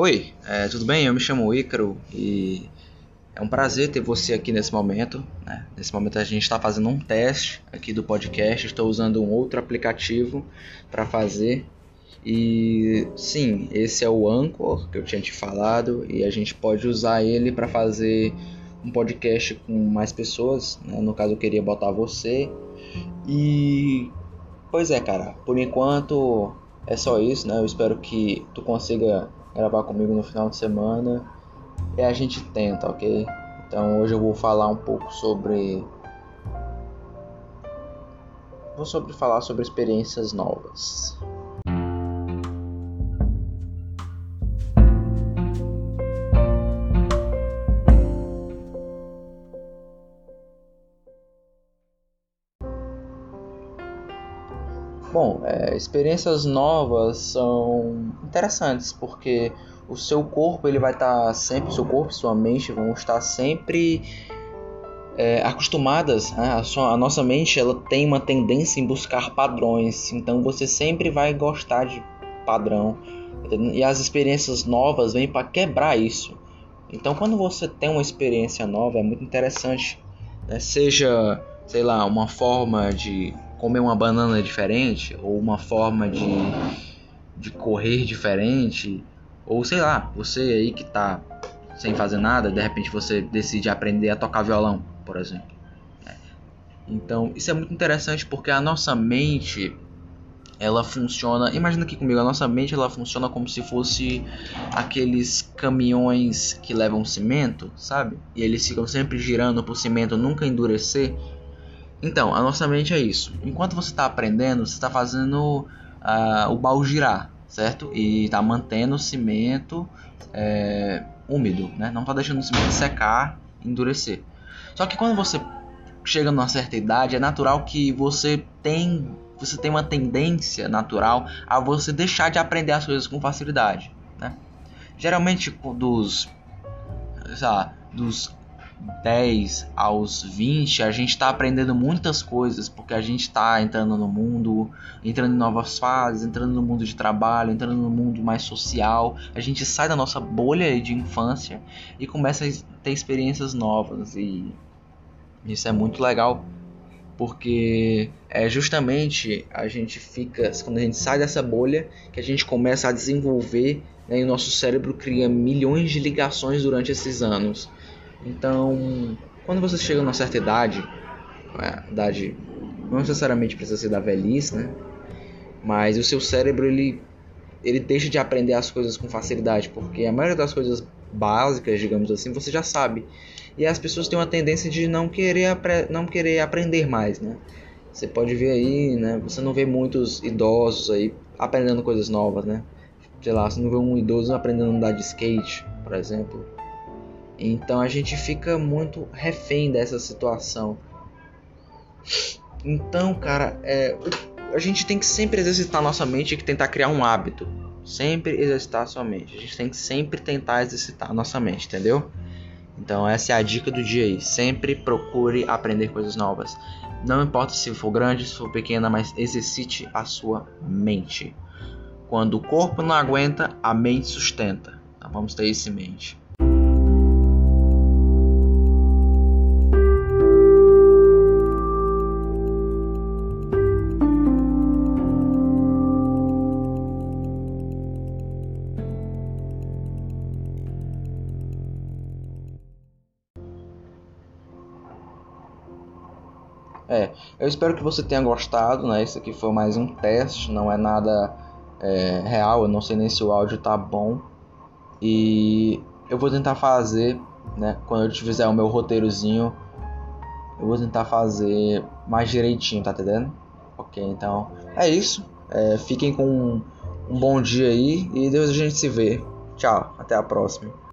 Oi, é, tudo bem? Eu me chamo Ícaro e é um prazer ter você aqui nesse momento. Né? Nesse momento a gente está fazendo um teste aqui do podcast. Estou usando um outro aplicativo para fazer. E sim, esse é o Anchor que eu tinha te falado e a gente pode usar ele para fazer um podcast com mais pessoas. Né? No caso eu queria botar você. E pois é, cara. Por enquanto é só isso, né? Eu espero que tu consiga gravar comigo no final de semana e a gente tenta, ok? Então hoje eu vou falar um pouco sobre. Vou sobre falar sobre experiências novas. Bom, é, experiências novas são interessantes porque o seu corpo ele vai estar tá sempre, seu corpo, sua mente vão estar sempre é, acostumadas. Né? A, sua, a nossa mente ela tem uma tendência em buscar padrões, então você sempre vai gostar de padrão e as experiências novas vêm para quebrar isso. Então, quando você tem uma experiência nova, é muito interessante, né? seja sei lá uma forma de comer uma banana diferente ou uma forma de, de correr diferente ou sei lá, você aí que tá sem fazer nada, de repente você decide aprender a tocar violão, por exemplo. Então, isso é muito interessante porque a nossa mente ela funciona, imagina aqui comigo, a nossa mente ela funciona como se fosse aqueles caminhões que levam cimento, sabe? E eles ficam sempre girando para o cimento nunca endurecer. Então, a nossa mente é isso. Enquanto você está aprendendo, você está fazendo uh, o baú girar, certo? E está mantendo o cimento é, úmido, né? Não está deixando o cimento secar, endurecer. Só que quando você chega numa certa idade, é natural que você tem você tem uma tendência natural a você deixar de aprender as coisas com facilidade, né? Geralmente dos sei lá, dos 10 aos 20, a gente está aprendendo muitas coisas, porque a gente está entrando no mundo, entrando em novas fases, entrando no mundo de trabalho, entrando no mundo mais social. A gente sai da nossa bolha de infância e começa a ter experiências novas, e isso é muito legal, porque é justamente a gente fica, quando a gente sai dessa bolha, que a gente começa a desenvolver né, e o nosso cérebro cria milhões de ligações durante esses anos. Então, quando você chega numa certa idade, a idade não necessariamente precisa ser da velhice, né? Mas o seu cérebro ele ele deixa de aprender as coisas com facilidade, porque a maioria das coisas básicas, digamos assim, você já sabe. E as pessoas têm uma tendência de não querer, não querer aprender mais, né? Você pode ver aí, né? Você não vê muitos idosos aí aprendendo coisas novas, né? Sei lá, você não vê um idoso aprendendo a andar de skate, por exemplo. Então a gente fica muito refém dessa situação. Então, cara, é, a gente tem que sempre exercitar nossa mente e tentar criar um hábito. Sempre exercitar a sua mente. A gente tem que sempre tentar exercitar a nossa mente, entendeu? Então essa é a dica do dia aí. Sempre procure aprender coisas novas. Não importa se for grande, se for pequena, mas exercite a sua mente. Quando o corpo não aguenta, a mente sustenta. Então vamos ter isso em mente. É, eu espero que você tenha gostado, né? Esse aqui foi mais um teste, não é nada é, real, eu não sei nem se o áudio tá bom. E eu vou tentar fazer, né? Quando eu fizer o meu roteirozinho, eu vou tentar fazer mais direitinho, tá entendendo? Ok, então é isso. É, fiquem com um bom dia aí e Deus a gente se vê. Tchau, até a próxima.